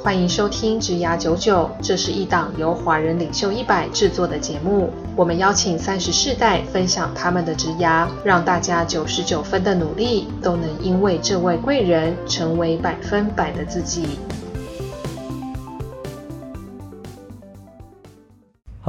欢迎收听《职涯九九》，这是一档由华人领袖一百制作的节目。我们邀请三十世代分享他们的职涯，让大家九十九分的努力都能因为这位贵人成为百分百的自己。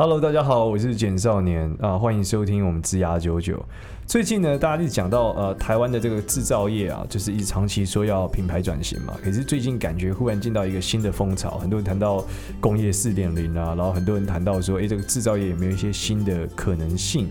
Hello，大家好，我是简少年啊，欢迎收听我们吱呀九九。最近呢，大家一直讲到呃，台湾的这个制造业啊，就是一直长期说要品牌转型嘛。可是最近感觉忽然进到一个新的风潮，很多人谈到工业四点零啊，然后很多人谈到说，哎，这个制造业有没有一些新的可能性？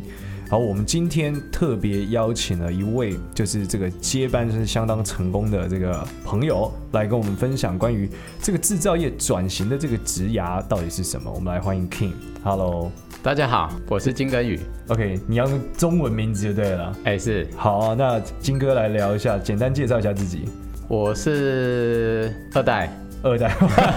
好，我们今天特别邀请了一位，就是这个接班是相当成功的这个朋友，来跟我们分享关于这个制造业转型的这个职涯到底是什么。我们来欢迎 King。Hello，大家好，我是金根宇。OK，你要用中文名字就对了。哎，是。好啊，那金哥来聊一下，简单介绍一下自己。我是二代。二代，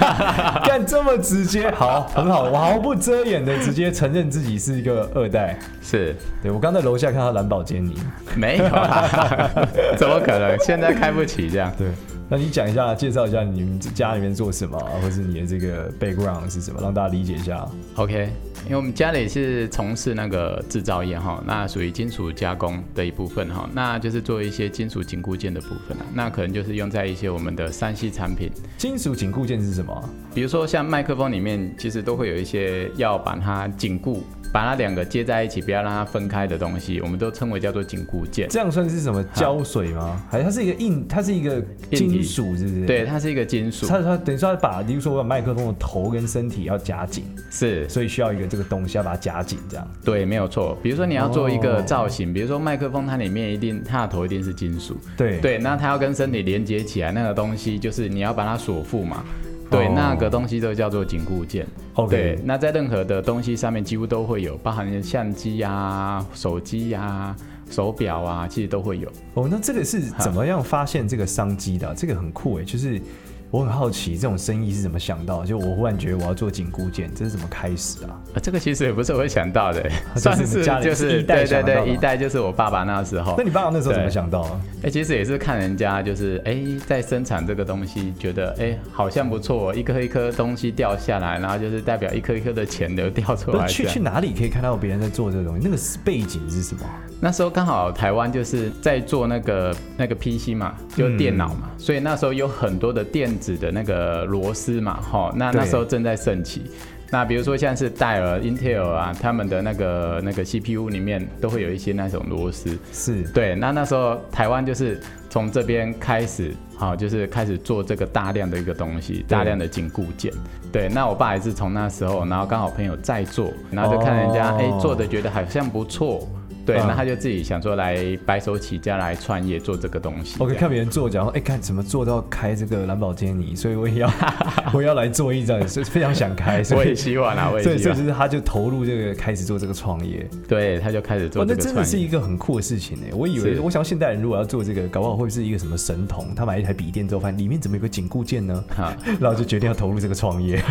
干这么直接，好，很好，我毫不遮掩的直接承认自己是一个二代，是。对，我刚在楼下看到蓝宝坚尼，没有啊，怎么可能？现在开不起这样，对。那你讲一下，介绍一下你们家里面做什么，或是你的这个 background 是什么，让大家理解一下。OK，因为我们家里是从事那个制造业哈，那属于金属加工的一部分哈，那就是做一些金属紧固件的部分，那可能就是用在一些我们的三 C 产品。金属紧固件是什么？比如说像麦克风里面，其实都会有一些要把它紧固。把它两个接在一起，不要让它分开的东西，我们都称为叫做紧固件。这样算是什么胶水吗？还是它是一个硬？它是一个金属，是不是？对，它是一个金属。它它等于说它把，比如说我把麦克风的头跟身体要夹紧，是，所以需要一个这个东西要把它夹紧，这样。对，没有错。比如说你要做一个造型，哦、比如说麦克风它里面一定它的头一定是金属。对对，那它要跟身体连接起来，那个东西就是你要把它锁附嘛。对，那个东西都叫做紧固件。OK，对，那在任何的东西上面几乎都会有，包含相机呀、啊、手机呀、啊、手表啊，其实都会有。哦，那这个是怎么样发现这个商机的、啊？这个很酷哎，就是。我很好奇，这种生意是怎么想到？就我忽然觉得我要做紧固件，这是怎么开始啊？啊，这个其实也不是我会想到的，算是就是一代对对对，一代就是我爸爸那时候。那你爸爸那时候怎么想到啊？哎、欸，其实也是看人家就是哎、欸、在生产这个东西，觉得哎、欸、好像不错，一颗一颗东西掉下来，然后就是代表一颗一颗的钱都掉出来。去去哪里可以看到别人在做这个东西？那个背景是什么？那时候刚好台湾就是在做那个那个 PC 嘛，就电脑嘛、嗯，所以那时候有很多的电子的那个。螺丝嘛，哈，那那时候正在盛起。那比如说像是戴尔、Intel 啊，他们的那个那个 CPU 里面都会有一些那种螺丝。是对。那那时候台湾就是从这边开始，好，就是开始做这个大量的一个东西，大量的紧固件。对。那我爸也是从那时候，然后刚好朋友在做，然后就看人家哎、做的觉得好像不错。对，那他就自己想说来白手起家来创业做这个东西。我可以看别人做，讲说哎，看怎么做到开这个蓝宝坚尼，所以我也要，我也要来做一张，所以非常想开。所 以我也希望啊，我也希望。所以就是他就投入这个开始做这个创业。对，他就开始做这个创业。那真的是一个很酷的事情呢。我以为，我想现代人如果要做这个，搞不好会是一个什么神童，他买一台笔电之后，发现里面怎么有个紧固件呢？哈，然后就决定要投入这个创业。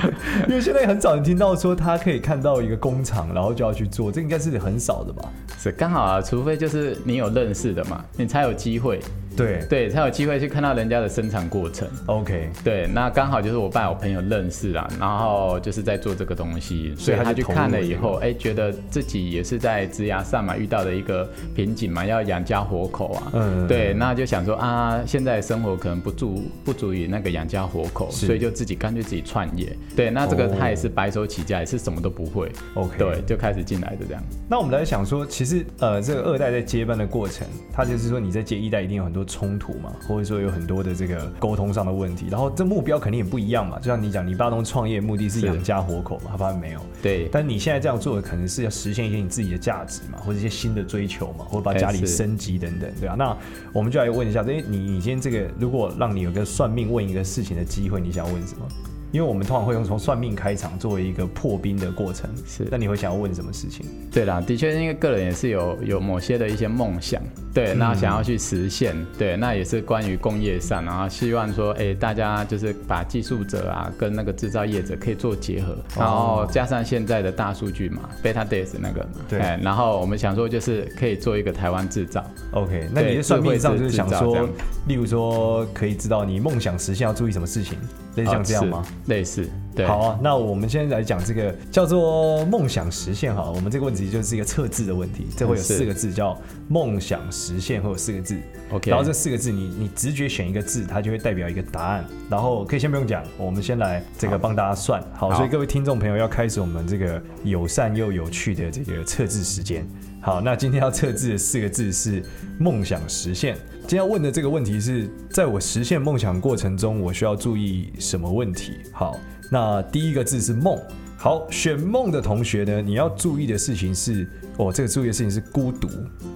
因为现在很少人听到说他可以看到一个工厂，然后就要去做，这应该是很少的吧？是刚好啊，除非就是你有认识的嘛，你才有机会。对对，才有机会去看到人家的生产过程。OK，对，那刚好就是我爸我朋友认识啊，然后就是在做这个东西，所以他去看了以后，哎、欸，觉得自己也是在职涯上嘛遇到的一个瓶颈嘛，要养家活口啊。嗯，对，那就想说啊，现在生活可能不足不足以那个养家活口，所以就自己干脆自己创业。对，那这个他也是白手起家，也是什么都不会。OK，对，就开始进来的这样。那我们来想说，其实呃，这个二代在接班的过程，他就是说你在接一代一定有很多。冲突嘛，或者说有很多的这个沟通上的问题，然后这目标肯定也不一样嘛。就像你讲，你爸东创业目的是养家活口嘛，他发现没有。对。但你现在这样做的，可能是要实现一些你自己的价值嘛，或者一些新的追求嘛，或者把家里升级等等，对啊。那我们就来问一下，哎，你你今天这个，如果让你有个算命问一个事情的机会，你想问什么？因为我们通常会用从算命开场作为一个破冰的过程。是，那你会想要问什么事情？对啦，的确，因为个人也是有有某些的一些梦想，对，那想要去实现，嗯、对，那也是关于工业上，然后希望说，哎，大家就是把技术者啊跟那个制造业者可以做结合，然后加上现在的大数据嘛，Beta Days 那个嘛，对，然后我们想说就是可以做一个台湾制造。OK，那你的算命上就是想说，例如说可以知道你梦想实现要注意什么事情，类似像这样吗？哦、类似。对好啊，那我们现在来讲这个叫做梦想实现哈。我们这个问题就是一个测字的问题，这会有四个字叫梦想实现，会有四个字。OK，然后这四个字你你直觉选一个字，它就会代表一个答案。然后可以先不用讲，我们先来这个帮大家算。好，好，所以各位听众朋友要开始我们这个友善又有趣的这个测字时间。好，那今天要测字的四个字是梦想实现。今天要问的这个问题是在我实现梦想过程中，我需要注意什么问题？好。那第一个字是梦，好，选梦的同学呢，你要注意的事情是，哦，这个注意的事情是孤独，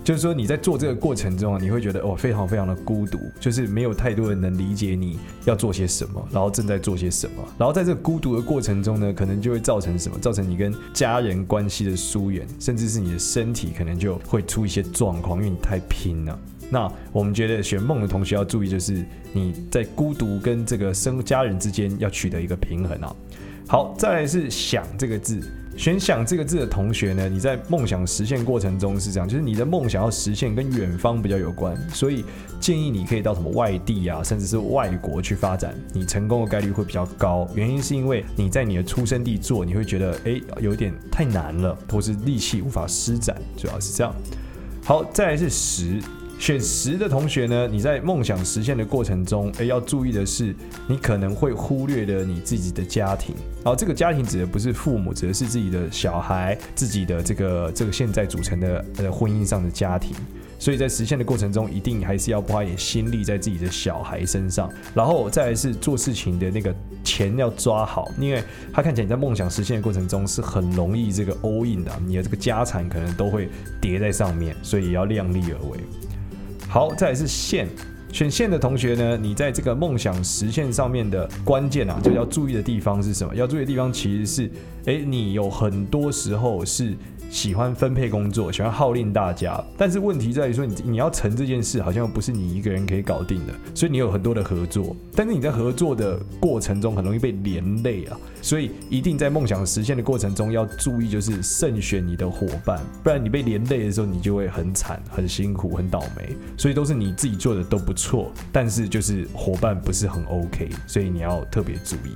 就是说你在做这个过程中啊，你会觉得哦，非常非常的孤独，就是没有太多人能理解你要做些什么，然后正在做些什么，然后在这个孤独的过程中呢，可能就会造成什么？造成你跟家人关系的疏远，甚至是你的身体可能就会出一些状况，因为你太拼了。那我们觉得选梦的同学要注意，就是你在孤独跟这个生家人之间要取得一个平衡啊。好，再来是想这个字，选想这个字的同学呢，你在梦想实现过程中是这样，就是你的梦想要实现跟远方比较有关，所以建议你可以到什么外地啊，甚至是外国去发展，你成功的概率会比较高。原因是因为你在你的出生地做，你会觉得诶有点太难了，或是力气无法施展，主要是这样。好，再来是十。选十的同学呢，你在梦想实现的过程中，诶，要注意的是，你可能会忽略了你自己的家庭。好，这个家庭指的不是父母，指的是自己的小孩，自己的这个这个现在组成的呃婚姻上的家庭。所以在实现的过程中，一定还是要花一点心力在自己的小孩身上。然后再来是做事情的那个钱要抓好，因为他看起来你在梦想实现的过程中是很容易这个 all in 的，你的这个家产可能都会叠在上面，所以也要量力而为。好，再来是线，选线的同学呢，你在这个梦想实现上面的关键啊，就要注意的地方是什么？要注意的地方其实是，诶，你有很多时候是。喜欢分配工作，喜欢号令大家，但是问题在于说你，你要成这件事，好像又不是你一个人可以搞定的，所以你有很多的合作，但是你在合作的过程中很容易被连累啊，所以一定在梦想实现的过程中要注意，就是慎选你的伙伴，不然你被连累的时候，你就会很惨、很辛苦、很倒霉。所以都是你自己做的都不错，但是就是伙伴不是很 OK，所以你要特别注意。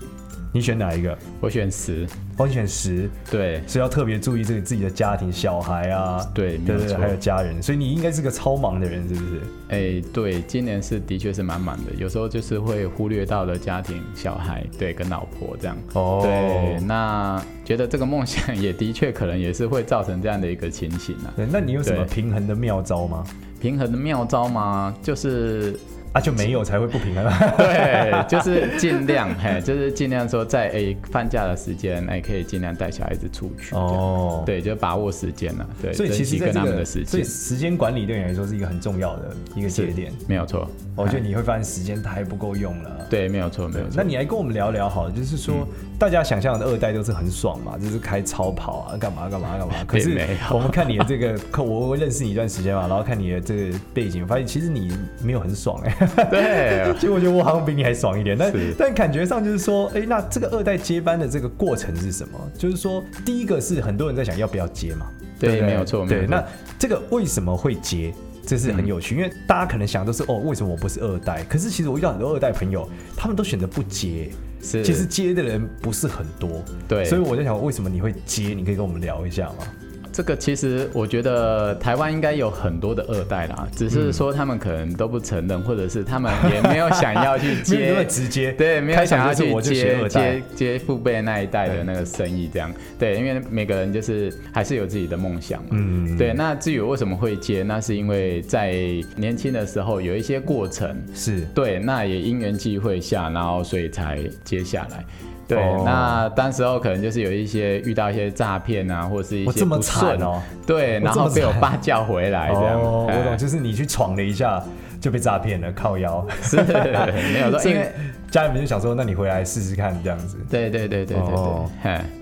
你选哪一个？我选十。我选十。对，所以要特别注意这个自己的家庭、小孩啊，对，对对，还有家人。所以你应该是个超忙的人，是不是？哎、欸，对，今年是的确是满满的，有时候就是会忽略到了家庭、小孩，对，跟老婆这样。哦。对，那觉得这个梦想也的确可能也是会造成这样的一个情形啊。对，那你有什么平衡的妙招吗？平衡的妙招吗？就是。啊，就没有才会不平衡。对，就是尽量，嘿，就是尽量说在诶放假的时间，哎，可以尽量带小孩子出去。哦，对，就把握时间了。对，所以其实跟他们的时间，所以时间管理对你来说是一个很重要的一个节点。没有错，我觉得你会发现时间它还不够用了。对，没有错，没有错。那你来跟我们聊聊好了，就是说大家想象的二代都是很爽嘛，就是开超跑啊，干嘛干嘛干嘛。可是我们看你的这个，我认识你一段时间嘛，然后看你的这个背景，发现其实你没有很爽哎。对，其实我觉得我好像比你还爽一点，但但感觉上就是说，哎，那这个二代接班的这个过程是什么？就是说，第一个是很多人在想要不要接嘛，对，没有错，对。那这个为什么会接？这是很有趣，因为大家可能想的是，哦，为什么我不是二代？可是其实我遇到很多二代朋友，他们都选择不接，是，其实接的人不是很多，对。所以我在想，为什么你会接？你可以跟我们聊一下吗？这个其实我觉得台湾应该有很多的二代啦，只是说他们可能都不承认，或者是他们也没有想要去接，直接，对，没有想要去接接接父辈那一代的那个生意，这样，对，因为每个人就是还是有自己的梦想嘛，嗯，对。那至于为什么会接，那是因为在年轻的时候有一些过程，是。对，那也因缘际会下，然后所以才接下来。对，哦、那当时候可能就是有一些遇到一些诈骗啊，或者是一些不顺哦。对，然后被我爸叫回来这样。哦，我懂，就是你去闯了一下，就被诈骗了，靠腰。是，没有说，因为家里面就想说，那你回来试试看这样子。对对对对对对。哦，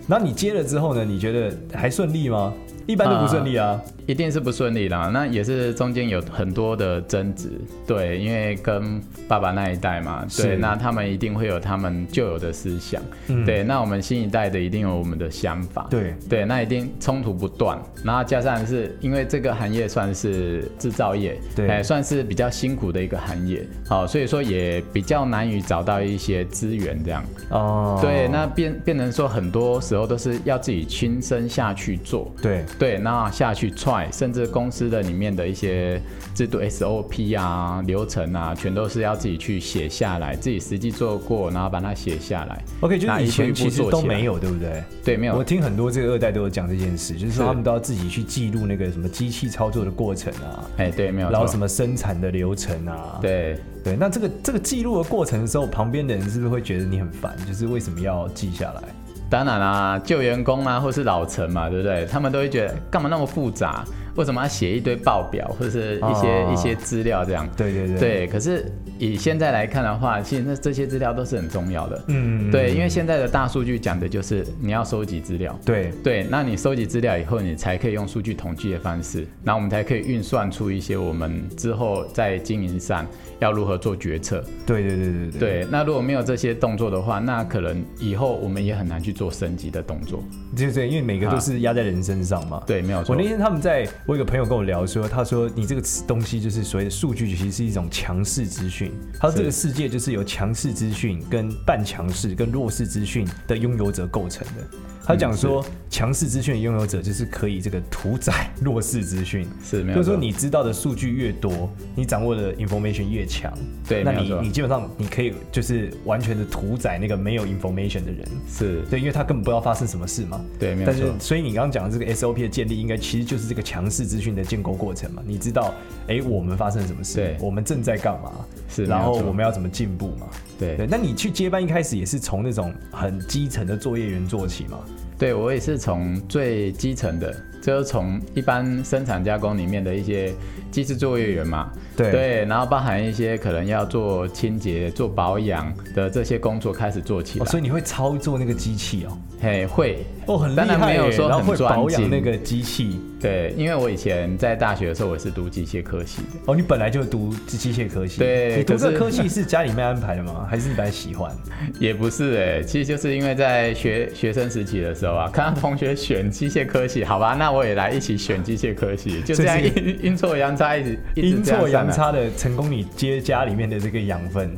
然后你接了之后呢？你觉得还顺利吗？一般都不顺利啊。啊一定是不顺利啦，那也是中间有很多的争执，对，因为跟爸爸那一代嘛，对，那他们一定会有他们旧有的思想，嗯、对，那我们新一代的一定有我们的想法，对，对，那一定冲突不断，然后加上是因为这个行业算是制造业，对，哎，算是比较辛苦的一个行业，好，所以说也比较难于找到一些资源这样，哦，对，那变变成说很多时候都是要自己亲身下去做，对，对，那下去踹。甚至公司的里面的一些制度 SOP 啊、流程啊，全都是要自己去写下来，自己实际做过，然后把它写下来。OK，就是以前其实都没有，对不对？对，没有。我听很多这个二代都有讲这件事，就是说他们都要自己去记录那个什么机器操作的过程啊，哎，对，没有。然后什么生产的流程啊，对对。那这个这个记录的过程的时候，旁边的人是不是会觉得你很烦？就是为什么要记下来？当然啦、啊，旧员工啊，或是老陈嘛，对不对？他们都会觉得干嘛那么复杂？为什么要写一堆报表或者是一些、哦、一些资料这样？对对对。对，可是以现在来看的话，其实那这些资料都是很重要的。嗯。对，因为现在的大数据讲的就是你要收集资料。对对，那你收集资料以后，你才可以用数据统计的方式，那我们才可以运算出一些我们之后在经营上要如何做决策。对对对对对。对，那如果没有这些动作的话，那可能以后我们也很难去做升级的动作。对对，因为每个都是压在人身上嘛。对，没有错。我那天他们在。我有个朋友跟我聊说，他说你这个东西就是所谓的数据，其实是一种强势资讯。他说这个世界就是由强势资讯、跟半强势、跟弱势资讯的拥有者构成的。他讲说，强势资讯的拥有者就是可以这个屠宰 弱势资讯，是没有。就是说你知道的数据越多，你掌握的 information 越强，对，那你你基本上你可以就是完全的屠宰那个没有 information 的人，是对，因为他根本不知道发生什么事嘛，对，没有。但是所以你刚刚讲的这个 SOP 的建立，应该其实就是这个强势资讯的建构过程嘛。你知道，哎，我们发生了什么事？对，我们正在干嘛？是，然后我们要怎么进步嘛？对对。那你去接班一开始也是从那种很基层的作业员做起嘛？对，我也是从最基层的，就是从一般生产加工里面的一些机械作业员嘛，对，对，然后包含一些可能要做清洁、做保养的这些工作开始做起来。哦，所以你会操作那个机器哦？嘿，会哦，很厉害，当然没有说很专保养那个机器。对，因为我以前在大学的时候，我是读机械科系的。哦，你本来就读机械科系。对，你读这个科系是家里面安排的吗？还是你本来喜欢？也不是哎，其实就是因为在学学生时期的时候啊，看到同学选机械科系，好吧，那我也来一起选机械科系，就这样阴阴错阳差一直阴错阳差的成功，你接家里面的这个养分。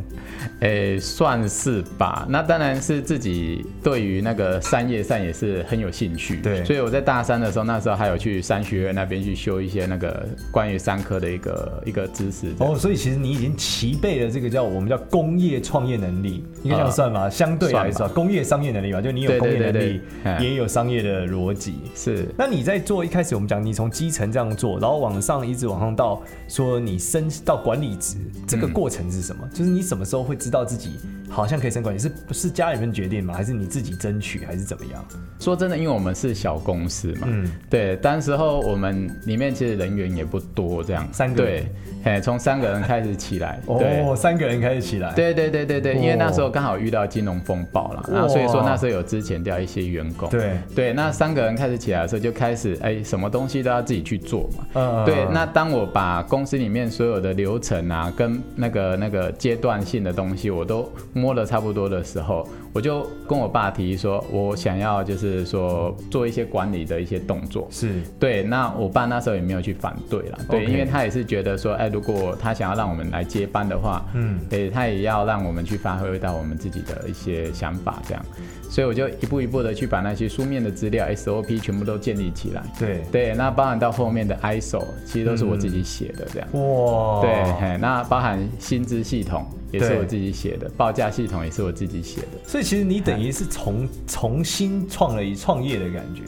诶，算是吧。那当然是自己对于那个三叶扇也是很有兴趣。对，所以我在大三的时候，那时候还有去商学院那边去修一些那个关于三科的一个一个知识。哦，所以其实你已经齐备了这个叫我们叫工业创业能力，应该这样算吧？呃、相对来说，工业商业能力吧，就你有工业能力，也有商业的逻辑。是。那你在做一开始我们讲，你从基层这样做，然后往上一直往上到说你升到管理职，这个过程是什么？嗯、就是你什么时候会知道自己？好像可以升管理，是不是家里面决定吗？还是你自己争取，还是怎么样？说真的，因为我们是小公司嘛，嗯，对，当时候我们里面其实人员也不多，这样三个人，对，嘿，从三个人开始起来，哦，三个人开始起来，对对对对对，因为那时候刚好遇到金融风暴了，然后所以说那时候有之前掉一些员工，对对，那三个人开始起来的时候，就开始哎，什么东西都要自己去做嘛，嗯，对，那当我我把公司里面所有的流程啊，跟那个那个阶段性的东西，我都摸了差不多的时候，我就跟我爸提议说，我想要就是说做一些管理的一些动作。是对，那我爸那时候也没有去反对了。对.因为他也是觉得说，哎，如果他想要让我们来接班的话，嗯，对，他也要让我们去发挥到我们自己的一些想法，这样。所以我就一步一步的去把那些书面的资料 SOP 全部都建立起来。对对，那包含到后面的 ISO，其实都是我自己写的，这样。嗯、哇。对，那包含薪资系统。也是我自己写的，报价系统也是我自己写的，所以其实你等于是重重新创了一创业的感觉，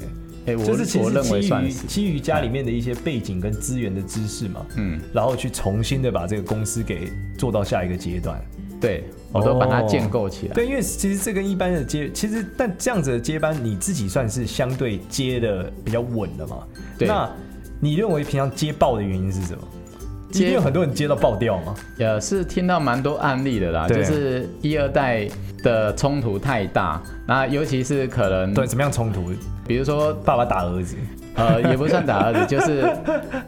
哎，我我认为算是基于家里面的一些背景跟资源的知识嘛，嗯，然后去重新的把这个公司给做到下一个阶段，对，我都把它建构起来，对，因为其实这跟一般的接，其实但这样子的接班，你自己算是相对接的比较稳的嘛，对，那你认为平常接报的原因是什么？今天有很多人接到爆掉吗？也是听到蛮多案例的啦，就是一二代的冲突太大，那尤其是可能对怎么样冲突？比如说爸爸打儿子。呃，也不算打儿子，就是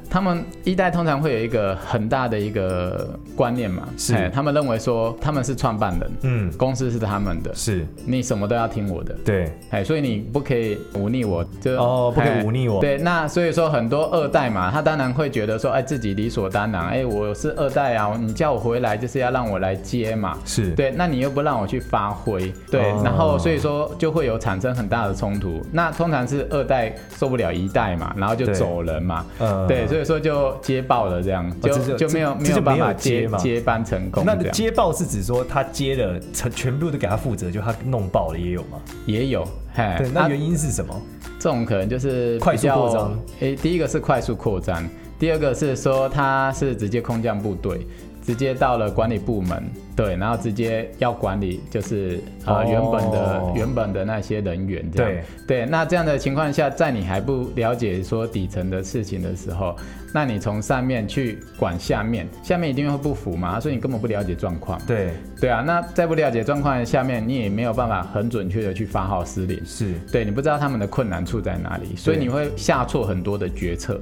他们一代通常会有一个很大的一个观念嘛，是，他们认为说他们是创办人，嗯，公司是他们的，是，你什么都要听我的，对，哎，所以你不可以忤逆我，就哦，不可以忤逆我，对，那所以说很多二代嘛，他当然会觉得说，哎，自己理所当然，哎，我是二代啊，你叫我回来就是要让我来接嘛，是。对，那你又不让我去发挥，对，哦、然后所以说就会有产生很大的冲突，那通常是二代受不了一代。嘛，然后就走人嘛，呃、对，所以说就接爆了，这样就、哦、就没有没有办法接接，接班成功。那接爆是指说他接了，全全部都给他负责，就他弄爆了也有吗？也有，嘿，对，那原因是什么？这种可能就是快速扩张。诶，第一个是快速扩张，第二个是说他是直接空降部队。直接到了管理部门，对，然后直接要管理，就是呃原本的、oh. 原本的那些人员，这样对对。那这样的情况下，在你还不了解说底层的事情的时候，那你从上面去管下面，下面一定会不服嘛，所以你根本不了解状况。对对啊，那在不了解状况下面，你也没有办法很准确的去发号施令，是对，你不知道他们的困难处在哪里，所以你会下错很多的决策。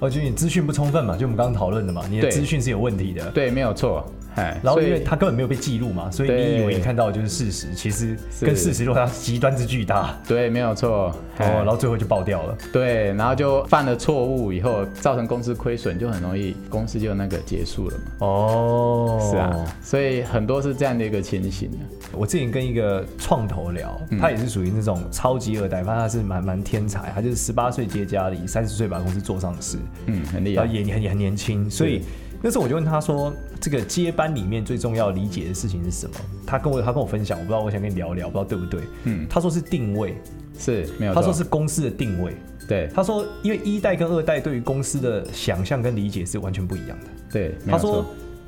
我觉得你资讯不充分嘛，就我们刚刚讨论的嘛，你的资讯是有问题的。对，对，没有错。然后因为他根本没有被记录嘛，所以你以为你看到的就是事实，其实跟事实落差极端之巨大。对，没有错。哦，然后最后就爆掉了。对，然后就犯了错误以后，造成公司亏损，就很容易公司就那个结束了嘛。哦，是啊，所以很多是这样的一个情形。我之前跟一个创投聊，他也是属于那种超级二代，反正他是蛮蛮天才，他就是十八岁接家里，三十岁把公司做上市，嗯，很厉害，也很也很年轻，所以。那时候我就问他说：“这个接班里面最重要理解的事情是什么？”他跟我他跟我分享，我不知道，我想跟你聊聊，不知道对不对？嗯，他说是定位，是没有。他说是公司的定位，对。他说，因为一代跟二代对于公司的想象跟理解是完全不一样的，对。他说，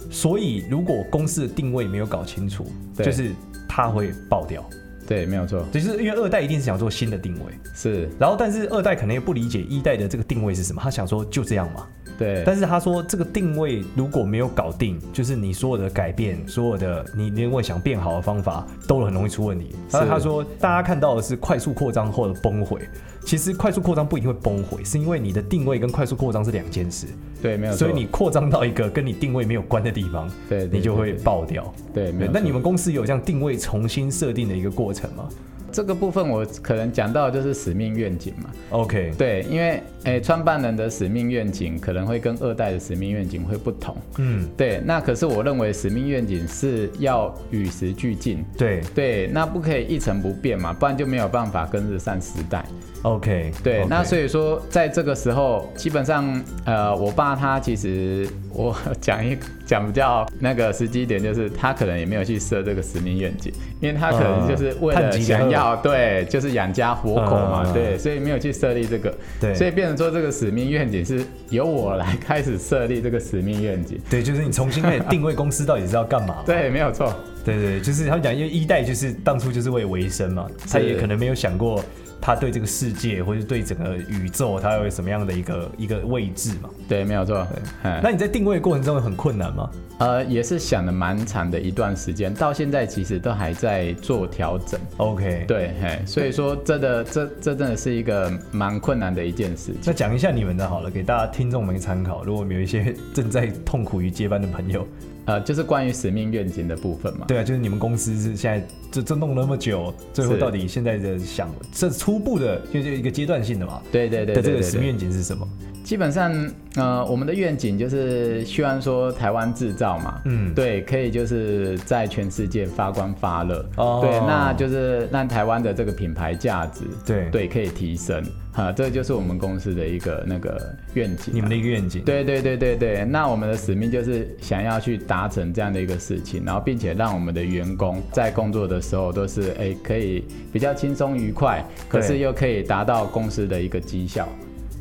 所以如果公司的定位没有搞清楚，就是他会爆掉。对，没有错。就是因为二代一定是想做新的定位，是。然后，但是二代可能也不理解一代的这个定位是什么，他想说就这样嘛。对，但是他说这个定位如果没有搞定，就是你所有的改变，所有的你你如果想变好的方法，都很容易出问题。然后他说，大家看到的是快速扩张后的崩毁，其实快速扩张不一定会崩毁，是因为你的定位跟快速扩张是两件事。对，没有。所以你扩张到一个跟你定位没有关的地方，对，你就会爆掉。对，没有。那你们公司有这样定位重新设定的一个过程吗？这个部分我可能讲到的就是使命愿景嘛。OK，对，因为诶，创办人的使命愿景可能会跟二代的使命愿景会不同。嗯，对。那可是我认为使命愿景是要与时俱进。对对，那不可以一成不变嘛，不然就没有办法跟得上时代。OK，对。Okay. 那所以说，在这个时候，基本上呃，我爸他其实我讲一讲比较那个实际点，就是他可能也没有去设这个使命愿景，因为他可能就是为了想要。哦，对，就是养家活口嘛，嗯、对，所以没有去设立这个，对，所以变成说这个使命愿景是由我来开始设立这个使命愿景，对，就是你重新开始定位公司到底是要干嘛，对，没有错，对，对对，就是他讲，因为一代就是当初就是为维生嘛，他也可能没有想过。他对这个世界，或者对整个宇宙，他有什么样的一个一个位置嘛？对，没有错。那你在定位过程中很困难吗？呃，也是想了蛮长的一段时间，到现在其实都还在做调整。OK，对，嘿，所以说真的，这这真的是一个蛮困难的一件事情。那讲一下你们的好了，给大家听众们参考。如果我们有一些正在痛苦于接班的朋友。呃，就是关于使命愿景的部分嘛。对啊，就是你们公司是现在这这弄了那么久，最后到底现在的想，这初步的就就一个阶段性的嘛。对对对，的这个使命愿景是什么？基本上，呃，我们的愿景就是希望说台湾制造嘛，嗯，对，可以就是在全世界发光发热，哦，对，那就是让台湾的这个品牌价值，对。对，可以提升，哈，这就是我们公司的一个那个愿景，你们的一个愿景，对对对对对，那我们的使命就是想要去达成这样的一个事情，然后并且让我们的员工在工作的时候都是哎可以比较轻松愉快，可是又可以达到公司的一个绩效。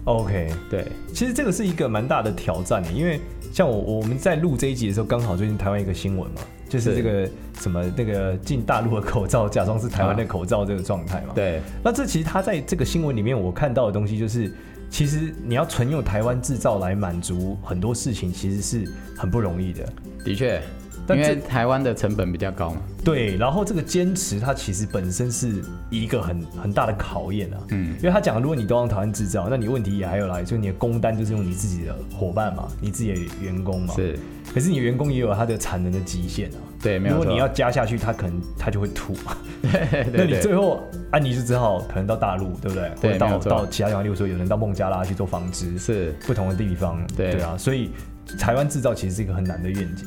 OK，对，其实这个是一个蛮大的挑战的，因为像我我们在录这一集的时候，刚好最近台湾一个新闻嘛，就是这个什么那个进大陆的口罩假装是台湾的口罩这个状态嘛。对，那这其实他在这个新闻里面我看到的东西就是，其实你要纯用台湾制造来满足很多事情，其实是很不容易的。的确。因为台湾的成本比较高嘛，对，然后这个坚持它其实本身是一个很很大的考验啊，嗯，因为他讲，如果你都用台湾制造，那你问题也还有来，就你的工单就是用你自己的伙伴嘛，你自己的员工嘛，是，可是你员工也有他的产能的极限啊，对，没有，如果你要加下去，他可能他就会吐，对，对，对，那你最后啊，你就只好可能到大陆，对不对？对，或者到到其他地方，例如说有人到孟加拉去做纺织，是。不同的地方，对，对啊，所以台湾制造其实是一个很难的愿景。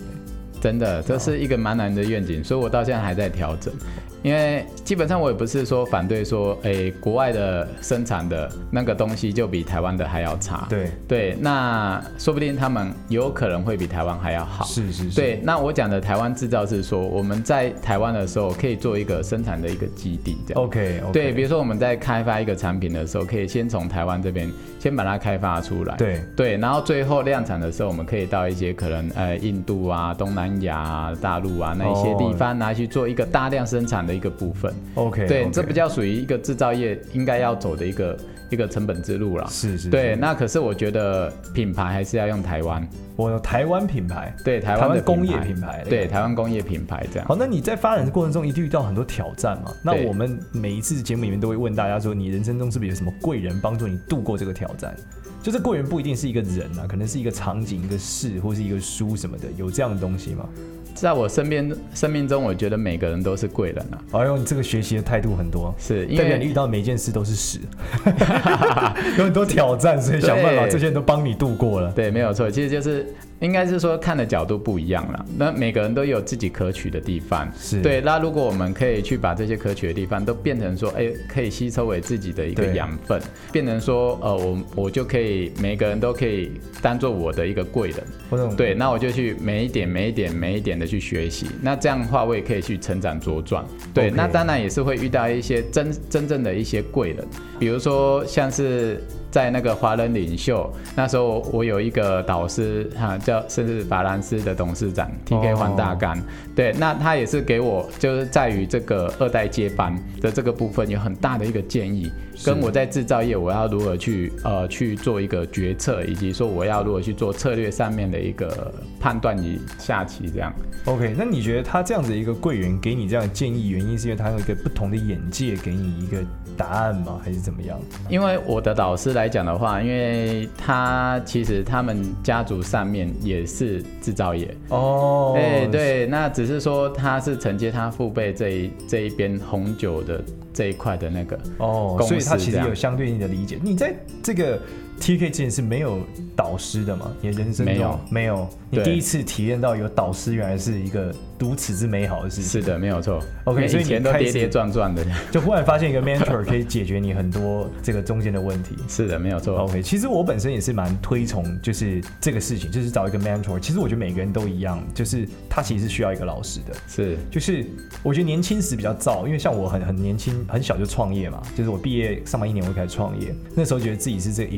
真的，这是一个蛮难的愿景，所以我到现在还在调整。因为基本上我也不是说反对说，哎、欸，国外的生产的那个东西就比台湾的还要差。对对，那说不定他们有可能会比台湾还要好。是是是。对，那我讲的台湾制造是说，我们在台湾的时候可以做一个生产的一个基地，这样。OK OK。对，比如说我们在开发一个产品的时候，可以先从台湾这边先把它开发出来。对对，然后最后量产的时候，我们可以到一些可能呃印度啊、东南亚啊、大陆啊那一些地方拿去做一个大量生产的一个部分。OK，对，okay. 这比较属于一个制造业应该要走的一个一个成本之路了。是，是是。对，那可是我觉得品牌还是要用台湾。我有台湾品牌，对台湾的工业品牌，对台湾工业品牌这样。好，那你在发展的过程中一定遇到很多挑战嘛？那我们每一次节目里面都会问大家说，你人生中是不是有什么贵人帮助你度过这个挑战？就是贵人不一定是一个人啊，可能是一个场景、一个事，或是一个书什么的，有这样的东西吗？在我身边生命中，我觉得每个人都是贵人啊！哎呦，你这个学习的态度很多，是因为你遇到每件事都是屎，有很多挑战，所以想办法这些人都帮你度过了。对，没有错，其实就是。应该是说看的角度不一样了，那每个人都有自己可取的地方，是对。那如果我们可以去把这些可取的地方都变成说，哎、欸，可以吸收为自己的一个养分，变成说，呃，我我就可以每个人都可以当做我的一个贵人，对。那我就去每一点、每一点、每一点的去学习，那这样的话我也可以去成长茁壮，对。那当然也是会遇到一些真真正的一些贵人，比如说像是。在那个华人领袖那时候，我有一个导师哈，叫甚至法兰斯的董事长 T.K. 黄大干，对，那他也是给我就是在于这个二代接班的这个部分有很大的一个建议，跟我在制造业我要如何去呃去做一个决策，以及说我要如何去做策略上面的一个判断与下棋这样。OK，那你觉得他这样子一个贵人给你这样的建议，原因是因为他有一个不同的眼界给你一个答案吗？还是怎么样？因为我的导师来讲的话，因为他其实他们家族上面也是制造业。哦，哎、欸、对，那只是说他是承接他父辈这一这一边红酒的这一块的那个哦，所以他其实有相对应的理解。你在这个 TK 之前是没有导师的嘛？你的人生中没有没有，你第一次体验到有导师，原来是一个。如此之美好的事情，是的，没有错。OK，所以你都跌跌撞撞的，就忽然发现一个 mentor 可以解决你很多这个中间的问题。是的，没有错。OK，其实我本身也是蛮推崇，就是这个事情，就是找一个 mentor。其实我觉得每个人都一样，就是他其实是需要一个老师的。是，就是我觉得年轻时比较燥，因为像我很很年轻，很小就创业嘛，就是我毕业上班一年我就开始创业，那时候觉得自己是这个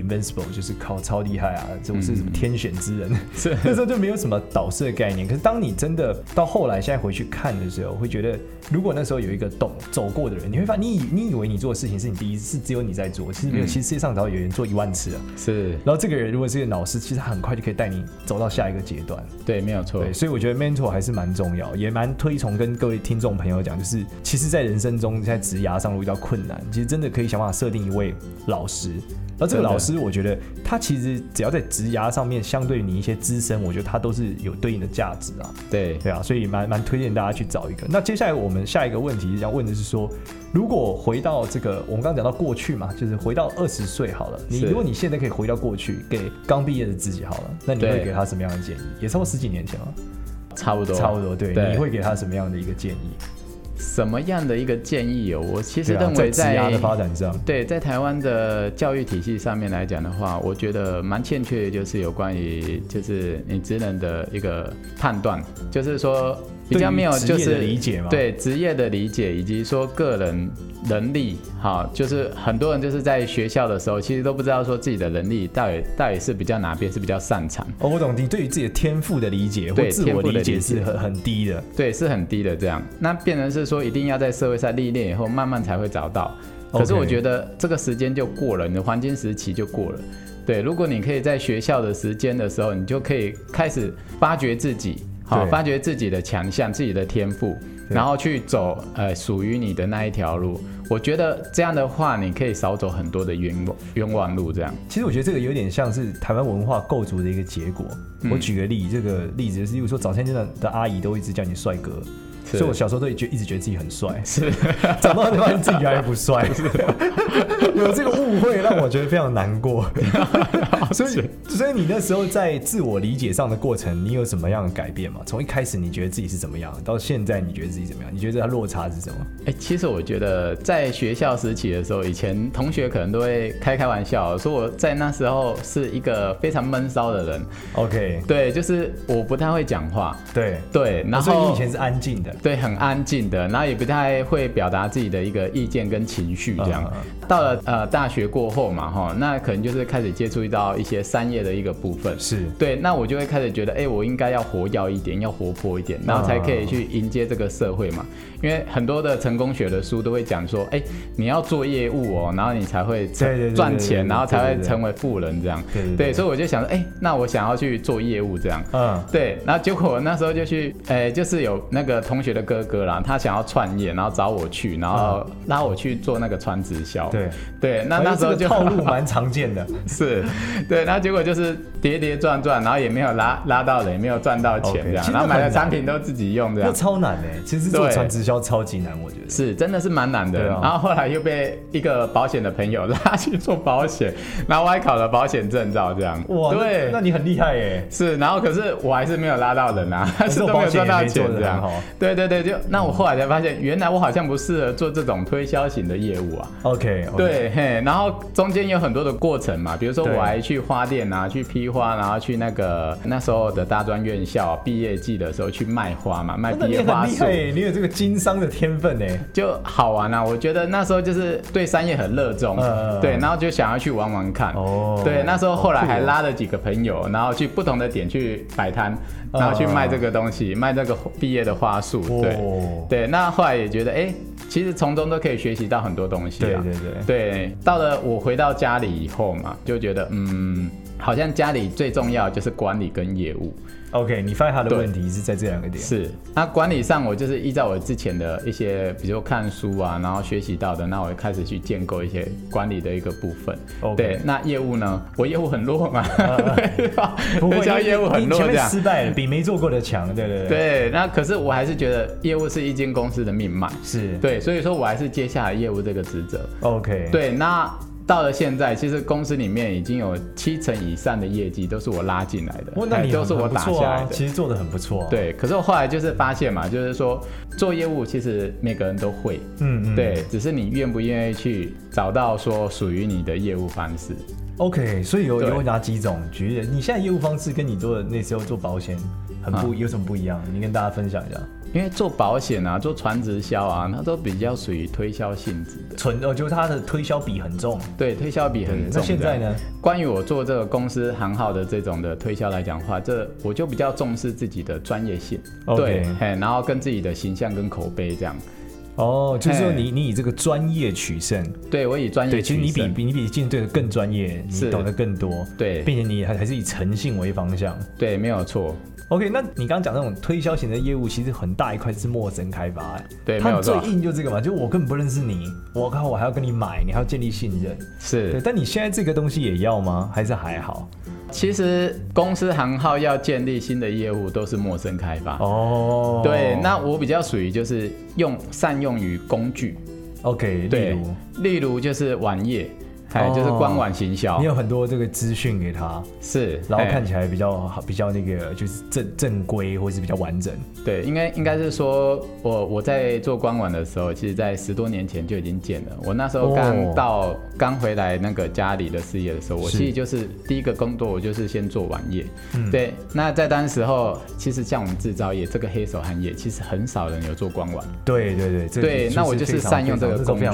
就是靠超厉害啊，这我是什么天选之人。是，那时候就没有什么导师的概念。可是当你真的到后来，现在回去看的时候，会觉得如果那时候有一个懂走过的人，你会发现你以你以为你做的事情是你第一次，只有你在做，其实没有，嗯、其实世界上早有人做一万次了。是，然后这个人如果是一个老师，其实他很快就可以带你走到下一个阶段。对，没有错。对，所以我觉得 mentor 还是蛮重要，也蛮推崇跟各位听众朋友讲，就是其实，在人生中在职涯上遇到困难，其实真的可以想办法设定一位老师。而这个老师，我觉得他其实只要在职涯上面，相对于你一些资深，我觉得他都是有对应的价值啊。对对啊，所以蛮蛮推荐大家去找一个。那接下来我们下一个问题想问的是说，如果回到这个我们刚刚讲到过去嘛，就是回到二十岁好了，你如果你现在可以回到过去，给刚毕业的自己好了，那你会给他什么样的建议？也差不多十几年前了，差不多差不多对，对，你会给他什么样的一个建议？什么样的一个建议哦？我其实认为在，在的发展上，对，在台湾的教育体系上面来讲的话，我觉得蛮欠缺的，就是有关于就是你职能的一个判断，就是说。比较没有就是理解嘛，对职业的理解，以及说个人能力，哈，就是很多人就是在学校的时候，其实都不知道说自己的能力到底到底是比较哪边是比较擅长。哦，我懂，你对于自己的天赋的理解或自我理解是很很低的，对，是很低的这样。那变成是说，一定要在社会上历练以后，慢慢才会找到。可是我觉得这个时间就过了，你的黄金时期就过了。对，如果你可以在学校的时间的时候，你就可以开始发掘自己，好，发掘自己的强项、自己的天赋，然后去走呃属于你的那一条路。我觉得这样的话，你可以少走很多的冤冤枉路。这样，其实我觉得这个有点像是台湾文化构筑的一个结果。嗯、我举个例，这个例子就是，例如说早餐店的阿姨都一直叫你帅哥。所以，我小时候都觉一直觉得自己很帅，是 长大发现自己原来不帅，是 有这个误会让我觉得非常难过。所以，所以你那时候在自我理解上的过程，你有什么样的改变吗？从一开始你觉得自己是怎么样，到现在你觉得自己怎么样？你觉得它落差是什么？哎、欸，其实我觉得在学校时期的时候，以前同学可能都会开开玩笑说我在那时候是一个非常闷骚的人。OK，对，就是我不太会讲话。对对，然后、哦、所以你以前是安静的。对，很安静的，然后也不太会表达自己的一个意见跟情绪这样。Uh. 到了呃大学过后嘛，哈，那可能就是开始接触到一些商业的一个部分。是对，那我就会开始觉得，哎、欸，我应该要活跃一点，要活泼一点，然后才可以去迎接这个社会嘛。Uh. 因为很多的成功学的书都会讲说，哎、欸，你要做业务哦，然后你才会赚钱，然后才会成为富人这样。对，所以我就想说，哎、欸，那我想要去做业务这样。嗯、uh 对，然后结果我那时候就去，哎、欸，就是有那个同学的哥哥啦，他想要创业，然后找我去，然后拉我去做那个传直销。对对，那那时候就套路蛮常见的，是，对，然后结果就是跌跌撞撞，然后也没有拉拉到人，也没有赚到钱这样然后买的产品都自己用这样，那超难的，其实做传直销。超级难，我觉得是真的是蛮难的。然后后来又被一个保险的朋友 拉去做保险，然后我还考了保险证照，这样。哇，对，那，那你很厉害耶。是，然后可是我还是没有拉到人啊，还是都没有赚到钱这样。对对对，就那我后来才发现，原来我好像不适合做这种推销型的业务啊。OK，, okay. 对嘿，然后中间有很多的过程嘛，比如说我还去花店啊，去批花，然后去那个那时候的大专院校毕业季的时候去卖花嘛，卖毕业花束。对你有这个经商的天分呢。就好玩啊！我觉得那时候就是对商业很热衷，呃，对，然后就想要去玩玩看。哦，对，那时候后来还拉了几个朋友，然后去不同的点去摆摊，然后去卖这个东西，呃、卖这个毕业的花束。对、哦，对，那后来也觉得，哎、欸，其实从中都可以学习到很多东西啊。对对对，对，到了我回到家里以后嘛，就觉得，嗯，好像家里最重要就是管理跟业务。OK，你发现他的问题是在这两个点。是，那管理上我就是依照我之前的一些，比如看书啊，然后学习到的，那我就开始去建构一些管理的一个部分。OK，对，那业务呢？我业务很弱嘛？不会，业务很弱这样，失败了，比没做过的强，对对对。对，那可是我还是觉得业务是一间公司的命脉，是对，所以说我还是接下来业务这个职责。OK，对，那。到了现在，其实公司里面已经有七成以上的业绩都是我拉进来的，那你都是我打下来的。其实做的很不错。对，可是我后来就是发现嘛，就是说做业务其实每个人都会，嗯嗯，对，只是你愿不愿意去找到说属于你的业务方式。OK，所以有有哪几种？举例，你现在业务方式跟你做的那时候做保险很不、啊、有什么不一样？你跟大家分享一下。因为做保险啊，做传直销啊，它都比较属于推销性质的，纯哦，就是它的推销比很重。对，推销比很重。那现在呢？关于我做这个公司行号的这种的推销来讲的话，这我就比较重视自己的专业性.对，嘿，然后跟自己的形象跟口碑这样。哦，就是说你你以这个专业取胜。对，我以专业。对，其实你比比你比竞争对手更专业，你懂得更多。对，并且你还还是以诚信为方向。对，没有错。OK，那你刚刚讲那种推销型的业务，其实很大一块是陌生开发。对，它最硬就这个嘛，就我根本不认识你，我靠，我还要跟你买，你还要建立信任。是，对。但你现在这个东西也要吗？还是还好？其实公司行号要建立新的业务都是陌生开发。哦。对，那我比较属于就是用善用于工具。OK，例如，例如就是网页。哎，就是官网行销，你有很多这个资讯给他，是，然后看起来比较好，比较那个就是正正规，或是比较完整。对，应该应该是说我我在做官网的时候，其实在十多年前就已经建了。我那时候刚到刚、哦、回来那个家里的事业的时候，我其实就是第一个工作，我就是先做网页。嗯，对。那在当时候，其实像我们制造业这个黑手行业，其实很少人有做官网。对对对，对。那我就是善用这个工具。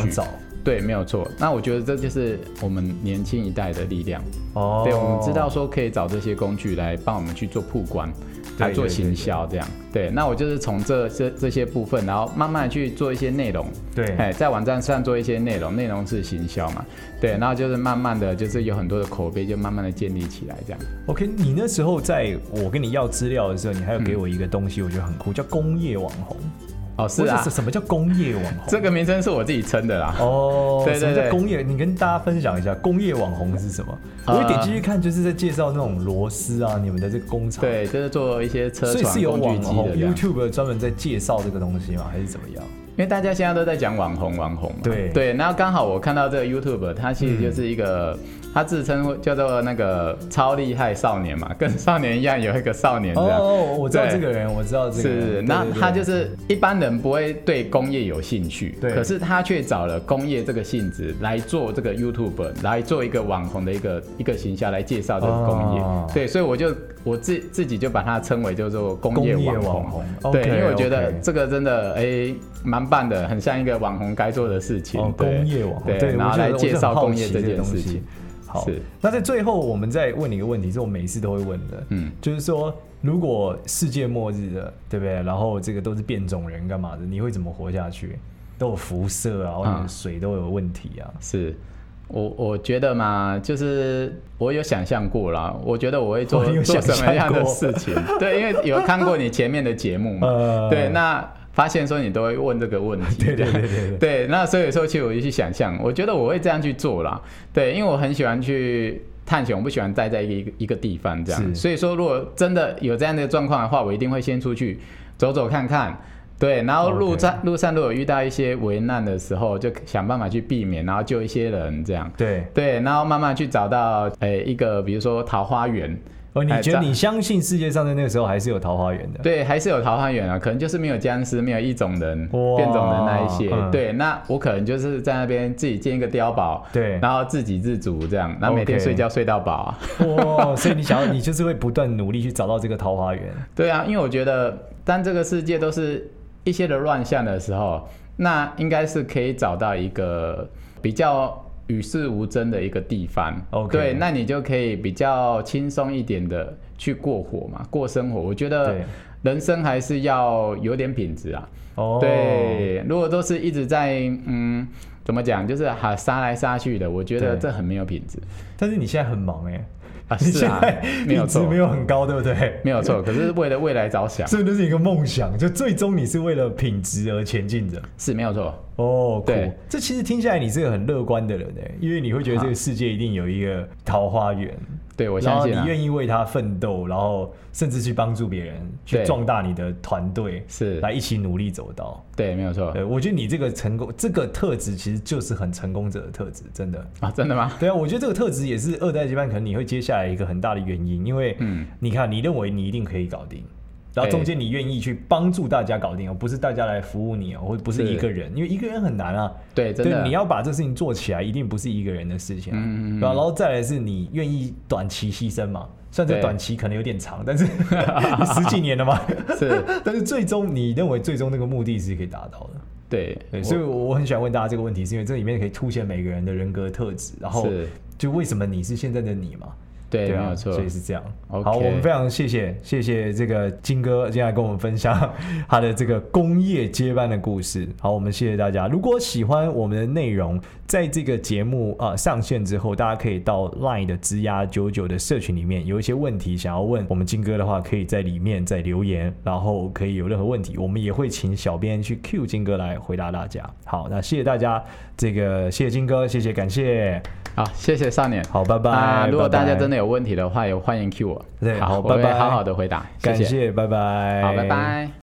对，没有错。那我觉得这就是我们年轻一代的力量。哦，对，我们知道说可以找这些工具来帮我们去做曝光。来做行销这样。对，那我就是从这这这些部分，然后慢慢去做一些内容。对，哎，在网站上做一些内容，内容是行销嘛。对，然后就是慢慢的就是有很多的口碑，就慢慢的建立起来这样。OK，你那时候在我跟你要资料的时候，你还有给我一个东西，我觉得很酷，叫工业网红。哦，是啊，什么叫工业网红？这个名称是我自己称的啦。哦，对对对，工业，你跟大家分享一下工业网红是什么？我一点进去看，就是在介绍那种螺丝啊，你们的这个工厂。对，就是做一些车床。所以是有网红 YouTube 专门在介绍这个东西吗？还是怎么样？因为大家现在都在讲网红，网红嘛。对对，然后刚好我看到这个 YouTube，它其实就是一个。他自称叫做那个超厉害少年嘛，跟少年一样有一个少年这样。哦，我知道这个人，我知道这个人。是，那他就是一般人不会对工业有兴趣，对。可是他却找了工业这个性质来做这个 YouTube，来做一个网红的一个一个形象来介绍这个工业。对，所以我就我自自己就把它称为叫做工业网红。对，因为我觉得这个真的哎蛮棒的，很像一个网红该做的事情。工业网红，对，然后来介绍工业这件事情。好，那在最后，我们再问你一个问题，是我每次都会问的，嗯，就是说，如果世界末日了，对不对？然后这个都是变种人干嘛的？你会怎么活下去？都有辐射啊，或者水都有问题啊。嗯、是我，我觉得嘛，就是我有想象过啦，我觉得我会做 做什么样的事情？对，因为有看过你前面的节目嘛，呃、对，那。发现说你都会问这个问题，对对对。对，对，那所以说其实我就去想象，我觉得我会这样去做啦，对，因为我很喜欢去探险，我不喜欢待在一个一个地方这样，是。所以说如果真的有这样的状况的话，我一定会先出去走走看看，对，然后路上.路上如果遇到一些危难的时候，就想办法去避免，然后救一些人这样，对。对，然后慢慢去找到诶、欸、一个比如说桃花源。哦，你觉得你相信世界上在那个时候还是有桃花源的？对，还是有桃花源啊，可能就是没有僵尸，没有异种人、哇变种人那一些。嗯、对，那我可能就是在那边自己建一个碉堡，对，然后自给自足这样，然后每天睡觉睡到饱、啊。哇，所以你想要，你就是会不断努力去找到这个桃花源。对啊，因为我觉得当这个世界都是一些的乱象的时候，那应该是可以找到一个比较。与世无争的一个地方.对，那你就可以比较轻松一点的去过活嘛，过生活。我觉得人生还是要有点品质啊。Oh. 对，如果都是一直在嗯，怎么讲，就是哈杀来杀去的，我觉得这很没有品质。但是你现在很忙哎、欸。啊，是啊，没有错，没有很高，对不对？没有错，可是为了未来着想，所以这是一个梦想，就最终你是为了品质而前进的，是没有错。哦，对，这其实听起来你是个很乐观的人诶，因为你会觉得这个世界一定有一个桃花源。对，我相信、啊、你愿意为他奋斗，然后甚至去帮助别人，去壮大你的团队，是来一起努力走到。对，没有错。对，我觉得你这个成功，这个特质其实就是很成功者的特质，真的啊，真的吗？对啊，我觉得这个特质也是二代接班可能你会接下来一个很大的原因，因为嗯，你看，你认为你一定可以搞定。然后中间你愿意去帮助大家搞定哦，不是大家来服务你哦，或不是一个人，因为一个人很难啊。对，真的。对，你要把这事情做起来，一定不是一个人的事情啊。嗯嗯。然后再来是你愿意短期牺牲嘛？虽然这短期可能有点长，但是 你十几年了嘛。是。但是最终你认为最终那个目的是可以达到的。对对，所以我很喜欢问大家这个问题，是因为这里面可以凸显每个人的人格特质，然后就为什么你是现在的你嘛？对，对啊、没有错，所以是这样。好，我们非常谢谢谢谢这个金哥今天来跟我们分享他的这个工业接班的故事。好，我们谢谢大家。如果喜欢我们的内容，在这个节目啊、呃、上线之后，大家可以到 LINE 的枝丫九九的社群里面，有一些问题想要问我们金哥的话，可以在里面再留言，然后可以有任何问题，我们也会请小编去 Q 金哥来回答大家。好，那谢谢大家，这个谢谢金哥，谢谢感谢。好，谢谢少年。好，拜拜。啊，如果大家真的有问题的话，也欢迎 Q 我。对，好，拜拜。好好的回答，感谢，拜拜。好，拜拜。